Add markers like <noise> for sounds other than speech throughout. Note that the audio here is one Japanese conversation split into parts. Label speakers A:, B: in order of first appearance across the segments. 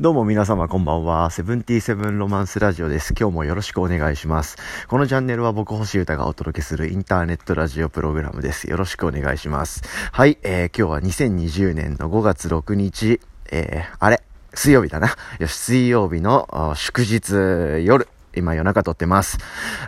A: どうも皆様こんばんは。セブンティーセブンロマンスラジオです。今日もよろしくお願いします。このチャンネルは僕星歌がお届けするインターネットラジオプログラムです。よろしくお願いします。はい、えー、今日は2020年の5月6日、えー、あれ？水曜日だな。よし、水曜日の祝日夜。今夜中撮ってます。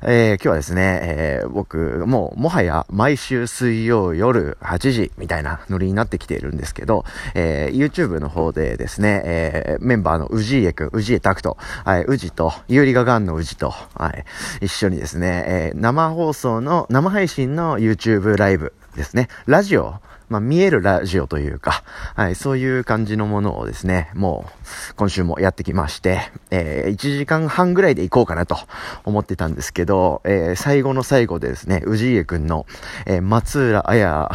A: えー、今日はですね、えー、僕、もう、もはや毎週水曜夜8時みたいなノリになってきているんですけど、えー、YouTube の方でですね、えー、メンバーの氏家くん、氏家拓人、はい、氏と、有利がガンの氏と、はい、一緒にですね、えー、生放送の、生配信の YouTube ライブですね、ラジオ、まあ、見えるラジオというか、はい、そういう感じのものをですね、もう、今週もやってきまして、えー、1時間半ぐらいで行こうかなと思ってたんですけど、えー、最後の最後でですね、氏家くんの、えー、松浦綾、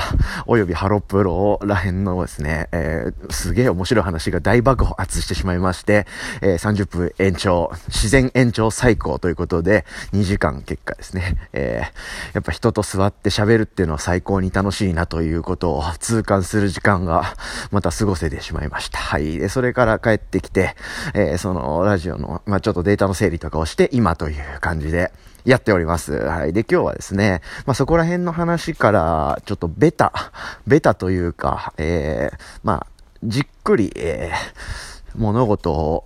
A: およびハロプロらへんのですね、えー、すげえ面白い話が大爆発してしまいまして、えー、30分延長、自然延長最高ということで、2時間結果ですね、えー、やっぱ人と座って喋るっていうのは最高に楽しいなということを痛感する時間がまた過ごせてしまいました。はい。で、それから帰ってきて、えー、そのラジオの、まあ、ちょっとデータの整理とかをして、今という感じで、やっております。はい。で、今日はですね、まあ、そこら辺の話から、ちょっとベタ、ベタというか、えー、まあ、じっくり、えー、物事を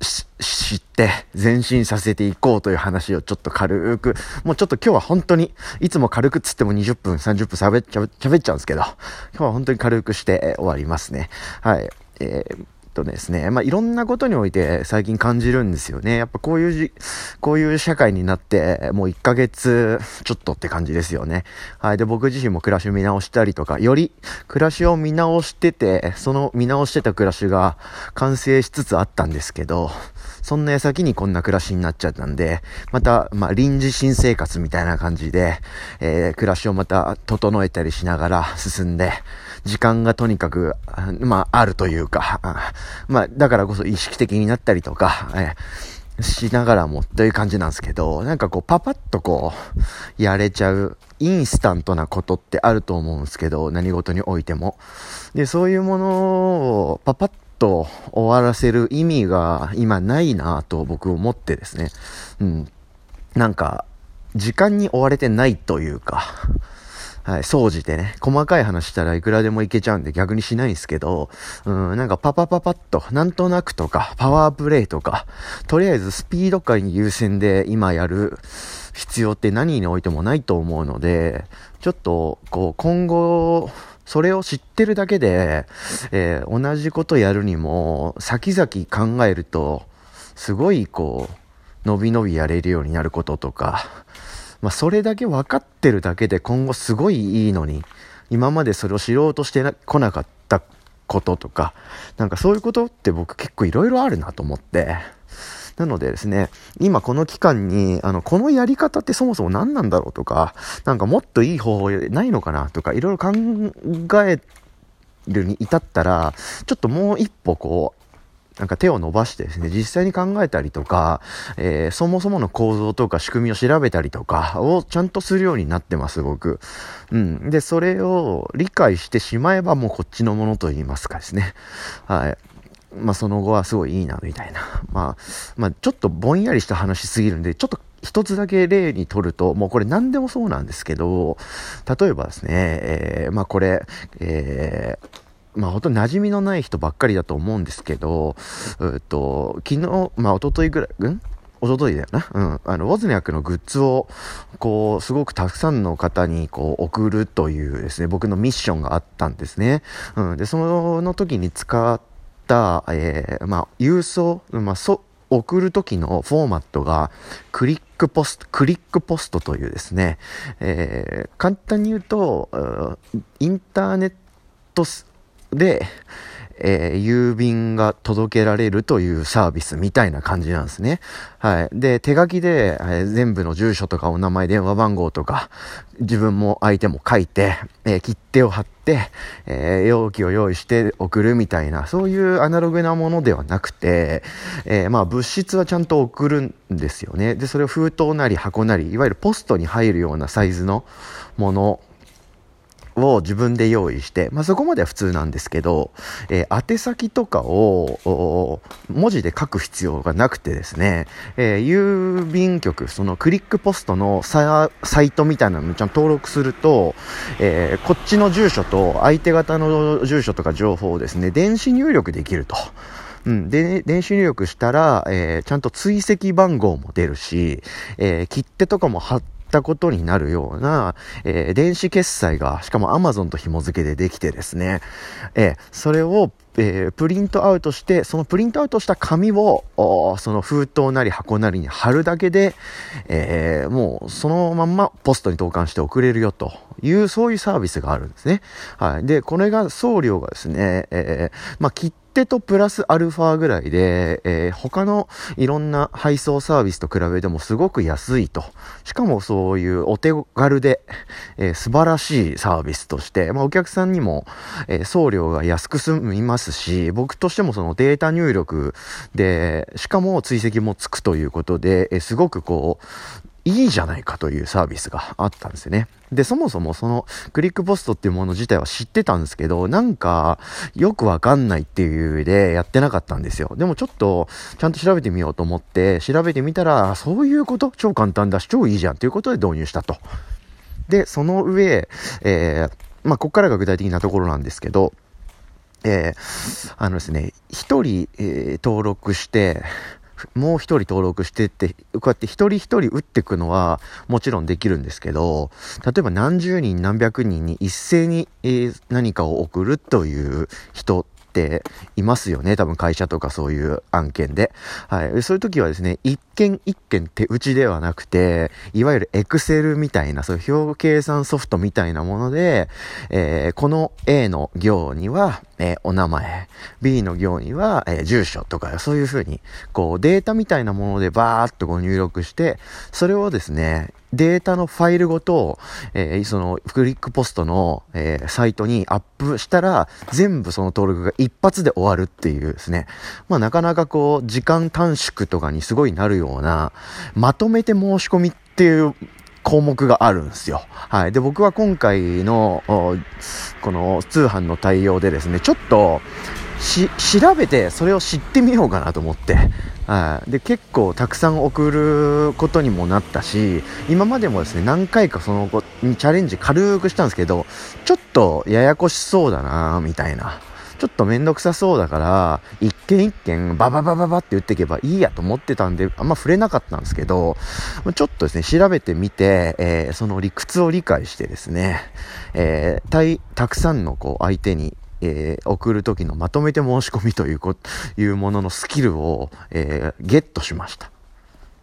A: 知って前進させていこうという話をちょっと軽く、もうちょっと今日は本当に、いつも軽くっつっても20分、30分喋っちゃ喋っちゃうんですけど、今日は本当に軽くして終わりますね。はい。えーとですね、まあ、いろんなことにおいて最近感じるんですよね。やっぱこういうじ、こういう社会になって、もう1ヶ月ちょっとって感じですよね。はい。で、僕自身も暮らしを見直したりとか、より暮らしを見直してて、その見直してた暮らしが完成しつつあったんですけど、そんな矢先にこんな暮らしになっちゃったんで、また、まあ、臨時新生活みたいな感じで、えー、暮らしをまた整えたりしながら進んで、時間がとにかく、まあ、あるというか、まあ、だからこそ意識的になったりとか、えー、しながらもという感じなんですけど、なんかこう、パパッとこう、やれちゃう、インスタントなことってあると思うんですけど、何事においても。で、そういうものを、パパッと終わらせる意味が今ないなと僕思ってですね。うん。なんか、時間に追われてないというか、はい、掃除でね、細かい話したらいくらでもいけちゃうんで逆にしないんですけど、うん、なんかパパパパッと、なんとなくとか、パワープレイとか、とりあえずスピード感優先で今やる必要って何においてもないと思うので、ちょっと、こう、今後、それを知ってるだけで、えー、同じことやるにも、先々考えると、すごいこう、伸び伸びやれるようになることとか、まあ、それだけ分かってるだけで今後すごいいいのに、今までそれを知ろうとしてこなかったこととか、なんかそういうことって僕結構いろいろあるなと思って、なのでですね、今この期間に、あの、このやり方ってそもそも何なんだろうとか、なんかもっといい方法ないのかなとか、いろいろ考えるに至ったら、ちょっともう一歩こう、なんか手を伸ばしてですね、実際に考えたりとか、えー、そもそもの構造とか仕組みを調べたりとかをちゃんとするようになってます、僕。うん。で、それを理解してしまえばもうこっちのものと言いますかですね。はい。まあ、その後はすごいいいな、みたいな。<laughs> まあ、まあ、ちょっとぼんやりした話すぎるんで、ちょっと一つだけ例にとると、もうこれ何でもそうなんですけど、例えばですね、えー、まあこれ、えー、まあ、ほとんど馴染みのない人ばっかりだと思うんですけど、うっと、昨日、まあ、一昨日ぐらい、うん？一昨日だよな？うん。あの、ウォズニャックのグッズを、こう、すごくたくさんの方に、こう、送るというですね、僕のミッションがあったんですね。うん。で、その時に使った、えー、まあ、郵送、まあ、そ、送る時のフォーマットが、クリックポスト、クリックポストというですね、えー、簡単に言うと、インターネットで、えー、郵便が届けられるというサービスみたいな感じなんですね。はい。で、手書きで、えー、全部の住所とかお名前、電話番号とか、自分も相手も書いて、えー、切手を貼って、え容器を用意して送るみたいな、そういうアナログなものではなくて、えまあ、物質はちゃんと送るんですよね。で、それを封筒なり箱なり、いわゆるポストに入るようなサイズのものを自分で用意して、まあ、そこまでは普通なんですけど、えー、宛先とかを文字で書く必要がなくてですね、えー、郵便局、そのクリックポストのサイトみたいなのにちゃん登録すると、えー、こっちの住所と相手方の住所とか情報をですね、電子入力できると。うん。で、電子入力したら、えー、ちゃんと追跡番号も出るし、えー、切手とかも貼ってたことになるような、えー、電子決済が、しかも Amazon と紐付けでできてですね、えー、それを、えー、プリントアウトして、そのプリントアウトした紙を、その封筒なり箱なりに貼るだけで、えー、もうそのまんまポストに投函して送れるよという、そういうサービスがあるんですね。はい。で、これが送料がですね、えー、まあ、切手とプラスアルファぐらいで、えー、他のいろんな配送サービスと比べてもすごく安いと。しかもそういうお手軽で、えー、素晴らしいサービスとして、まあ、お客さんにも、えー、送料が安く済みますし、僕としてもそのデータ入力で、しかも追跡もつくということで、えー、すごくこう、いいじゃないかというサービスがあったんですよね。で、そもそもそのクリックポストっていうもの自体は知ってたんですけど、なんかよくわかんないっていうでやってなかったんですよ。でもちょっとちゃんと調べてみようと思って調べてみたら、そういうこと超簡単だし超いいじゃんということで導入したと。で、その上、えー、まあ、こっからが具体的なところなんですけど、えー、あのですね、一人、えー、登録して、もう一人登録してって、こうやって一人一人打っていくのはもちろんできるんですけど、例えば何十人何百人に一斉に、え、何かを送るという人っていますよね。多分会社とかそういう案件で。はい。そういう時はですね、一件一件手打ちではなくて、いわゆるエクセルみたいな、そういう表計算ソフトみたいなもので、えー、この A の行には、えー、お名前、B の行には、えー、住所とか、そういう風に、こう、データみたいなものでバーっとこう入力して、それをですね、データのファイルごと、えー、そのクリックポストの、えー、サイトにアップしたら、全部その登録が一発で終わるっていうですね。まあなかなかこう、時間短縮とかにすごいなるような、まとめて申し込みっていう項目があるんですよ。はい。で、僕は今回の、この通販の対応でですね、ちょっと、し、調べてそれを知ってみようかなと思って、はい、で結構たくさん送ることにもなったし今までもですね何回かその後にチャレンジ軽くしたんですけどちょっとややこしそうだなみたいなちょっとめんどくさそうだから一件一件バババババって言っていけばいいやと思ってたんであんま触れなかったんですけどちょっとですね調べてみて、えー、その理屈を理解してですね、えー、たたくさんのこう相手にえー、送る時のまとめて申し込みというこいうもののスキルを、えー、ゲットしました。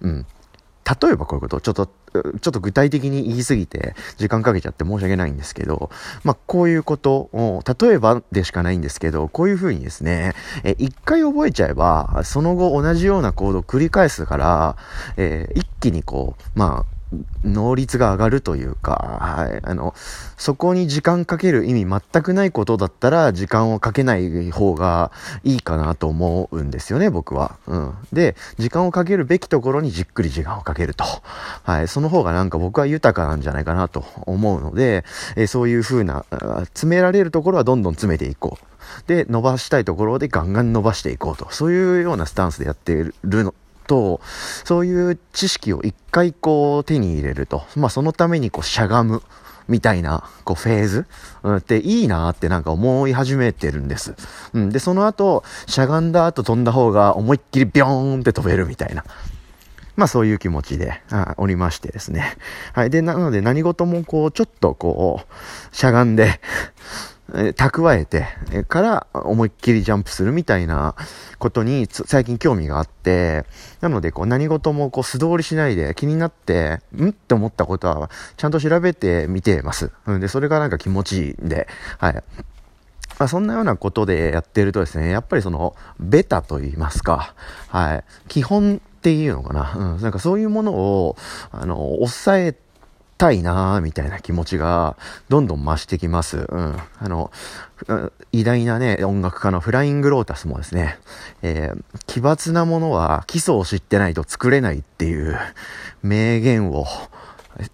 A: うん。例えばこういうこと、ちょっと、ちょっと具体的に言い過ぎて、時間かけちゃって申し訳ないんですけど、まあ、こういうことを、例えばでしかないんですけど、こういうふうにですね、え一回覚えちゃえば、その後同じような行動を繰り返すから、えー、一気にこう、まあ、能率が上がるというか、はい、あの、そこに時間かける意味全くないことだったら、時間をかけない方がいいかなと思うんですよね、僕は。うん。で、時間をかけるべきところにじっくり時間をかけると。はい、その方がなんか僕は豊かなんじゃないかなと思うので、えそういう風な、詰められるところはどんどん詰めていこう。で、伸ばしたいところでガンガン伸ばしていこうと。そういうようなスタンスでやっているのと、そういう知識を一回こう手に入れると。まあそのためにこうしゃがむ。みたいな、こう、フェーズ、うん、っていいなってなんか思い始めてるんです。うん。で、その後、しゃがんだ後飛んだ方が思いっきりビョーンって飛べるみたいな。まあそういう気持ちで、あおりましてですね。はい。で、なので何事もこう、ちょっとこう、しゃがんでえ蓄えて、えから思いっきりジャンプするみたいなことに最近興味があって、なのでこう何事もこう素通りしないで気になって、ん？って思ったことはちゃんと調べてみてます。うんで、それがなんか気持ちいいんで、はい。まあ、そんなようなことでやってるとですね、やっぱりその、ベタと言いますか、はい。基本っていうのかな。うん。なんかそういうものを、あの、抑えてたいなみたいな気持ちがどんどん増してきます。うん。あの、偉大なね、音楽家のフライングロータスもですね、えー、奇抜なものは基礎を知ってないと作れないっていう名言を、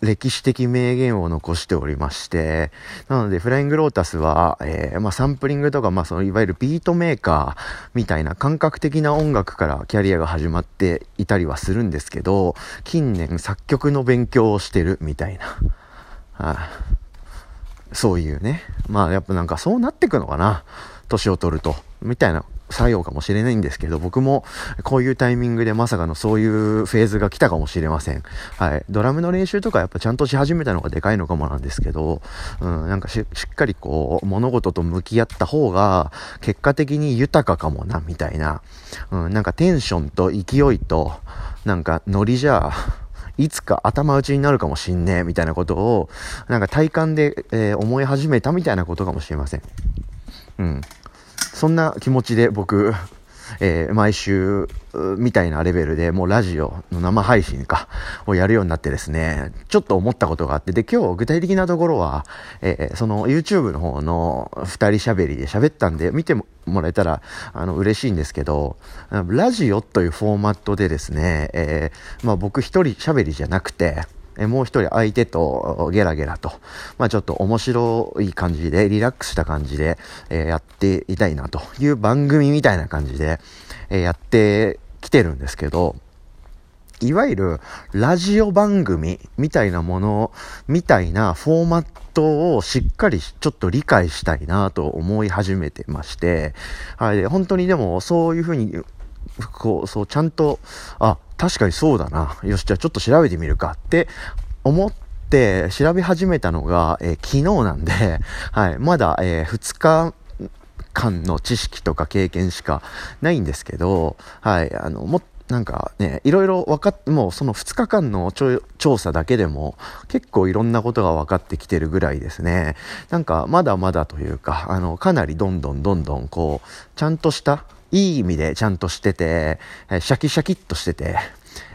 A: 歴史的名言を残しておりまして、なので、フライングロータスは、えー、まあ、サンプリングとか、まあ、その、いわゆるビートメーカーみたいな感覚的な音楽からキャリアが始まっていたりはするんですけど、近年作曲の勉強をしてるみたいな。はい、そういうね。まあ、やっぱなんかそうなってくのかな。年を取ると。みたいな作用かもしれないんですけど、僕もこういうタイミングでまさかのそういうフェーズが来たかもしれません。はい。ドラムの練習とかやっぱちゃんとし始めたのがでかいのかもなんですけど、うん、なんかしっかりこう、物事と向き合った方が、結果的に豊かかもな、みたいな。うん、なんかテンションと勢いと、なんかノリじゃ、いつか頭打ちになるかもしんねえ、みたいなことを、なんか体感で、えー、思い始めたみたいなことかもしれません。うん。そんな気持ちで僕、えー、毎週、みたいなレベルでもうラジオの生配信か、をやるようになってですね、ちょっと思ったことがあって、で、今日具体的なところは、えー、その YouTube の方の二人喋りで喋ったんで、見てもらえたら、あの、嬉しいんですけど、ラジオというフォーマットでですね、えー、まあ僕一人喋りじゃなくて、えもう一人相手とゲラゲラと、まあちょっと面白い感じで、リラックスした感じで、えー、やっていたいなという番組みたいな感じで、えー、やってきてるんですけど、いわゆるラジオ番組みたいなものみたいなフォーマットをしっかりちょっと理解したいなと思い始めてまして、はい、本当にでもそういうふうにこう、そう、ちゃんと、あ、確かにそうだな。よし、じゃあちょっと調べてみるかって思って調べ始めたのが、えー、昨日なんで、<laughs> はい、まだ、えー、2日間の知識とか経験しかないんですけど、はい、あの、もなんかね、いろいろ分かっ、もうその2日間の調査だけでも結構いろんなことが分かってきてるぐらいですね。なんかまだまだというか、あの、かなりどんどんどんどんこう、ちゃんとしたいい意味でちゃんとしてて、えシャキシャキっとしてて、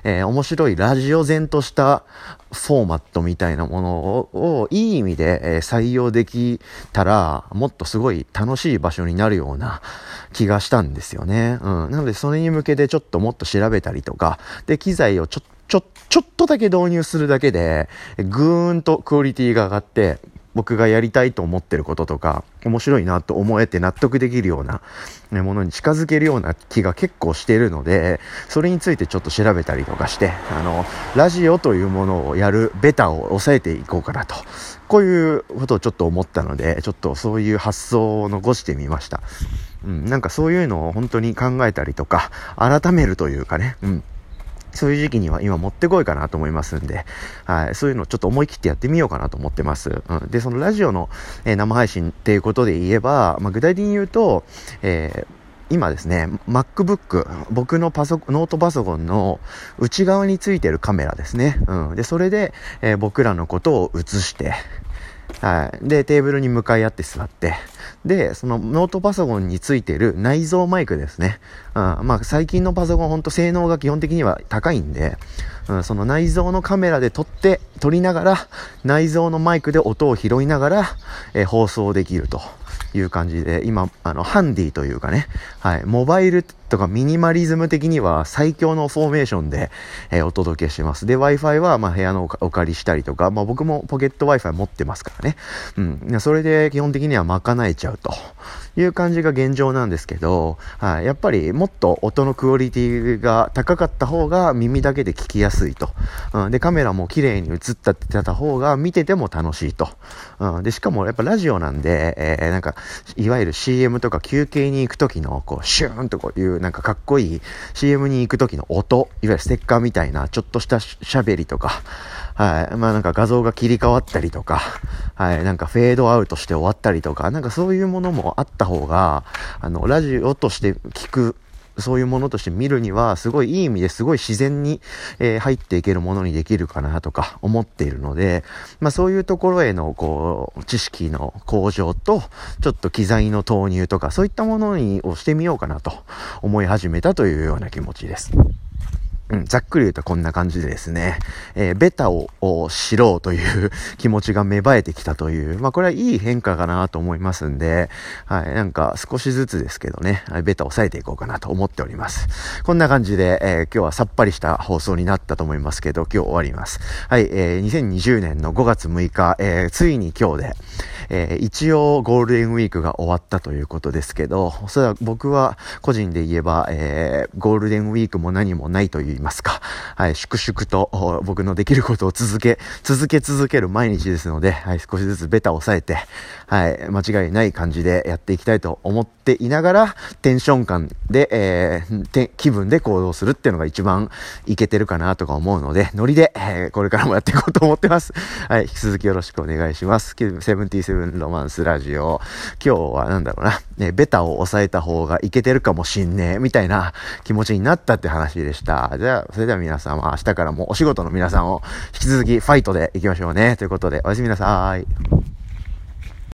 A: えー、面白いラジオ前としたフォーマットみたいなものをいい意味で、えー、採用できたら、もっとすごい楽しい場所になるような気がしたんですよね。うん。なので、それに向けてちょっともっと調べたりとか、で、機材をちょ、ちょ、ちょっとだけ導入するだけで、ぐーんとクオリティが上がって、僕がやりたいと思ってることとか、面白いなと思えて納得できるような、ものに近づけるような気が結構してるので、それについてちょっと調べたりとかして、あの、ラジオというものをやるベタを抑えていこうかなと。こういうことをちょっと思ったので、ちょっとそういう発想を残してみました。うん、なんかそういうのを本当に考えたりとか、改めるというかね、うん。そういう時期には今持ってこいかなと思いますんで、はい、そういうのをちょっと思い切ってやってみようかなと思ってます。うん、で、そのラジオの、えー、生配信っていうことで言えば、まあ、具体的に言うと、えー今ですね、MacBook、僕のパソノートパソコンの内側についてるカメラですね。うん。で、それで、えー、僕らのことを映して、はい。で、テーブルに向かい合って座って、で、そのノートパソコンについてる内蔵マイクですね。うん、まあ最近のパソコンほんと性能が基本的には高いんで、うん、その内蔵のカメラで撮って、撮りながら、内蔵のマイクで音を拾いながら、えー、放送できると。いう感じで、今、あの、ハンディというかね、はい、モバイルとかミニマリズム的には最強のフォーメーションで、えー、お届けします。で、Wi-Fi は、まあ、部屋のお借りしたりとか、まあ、僕もポケット Wi-Fi 持ってますからね。うん。それで基本的には賄えちゃうという感じが現状なんですけど、はい、やっぱりもっと音のクオリティが高かった方が耳だけで聞きやすいと。うん。で、カメラも綺麗に映ったってた方が見てても楽しいと。うん。で、しかもやっぱラジオなんで、えー、なんか、いわゆる CM とか休憩に行く時の、こう、シューンとこういう、なんかかっこいい CM に行く時の音、いわゆるステッカーみたいな、ちょっとした喋りとか、はい。まあなんか画像が切り替わったりとか、はい。なんかフェードアウトして終わったりとか、なんかそういうものもあった方が、あの、ラジオとして聞くそういうものとして見るには、すごいいい意味ですごい自然に、えー、入っていけるものにできるかなとか思っているので、まあそういうところへの、こう、知識の向上と、ちょっと機材の投入とか、そういったものにをしてみようかなと思い始めたというような気持ちです。うん、ざっくり言うとこんな感じでですね、えー、ベタを知ろうという <laughs> 気持ちが芽生えてきたという、まあこれはいい変化かなと思いますんで、はい、なんか少しずつですけどね、ベタを抑えていこうかなと思っております。こんな感じで、えー、今日はさっぱりした放送になったと思いますけど、今日終わります。はい、えー、2020年の5月6日、えー、ついに今日で、えー、一応ゴールデンウィークが終わったということですけど、それは僕は個人で言えば、えー、ゴールデンウィークも何もないと言いますか、はい、粛々と僕のできることを続け、続け続ける毎日ですので、はい、少しずつベタを抑えて、はい、間違いない感じでやっていきたいと思っていながら、テンション感で、えー、気分で行動するっていうのが一番いけてるかなとか思うので、ノリで、えー、これからもやっていこうと思ってます。<laughs> はい、引き続きよろしくお願いします。77ロマンスラジオ。今日はなんだろうな、ね、ベタを抑えた方がいけてるかもしんねえ、みたいな気持ちになったって話でした。じゃあ、それでは皆様、明日からもお仕事の皆さんを引き続きファイトでいきましょうね。ということで、おやすみなさい。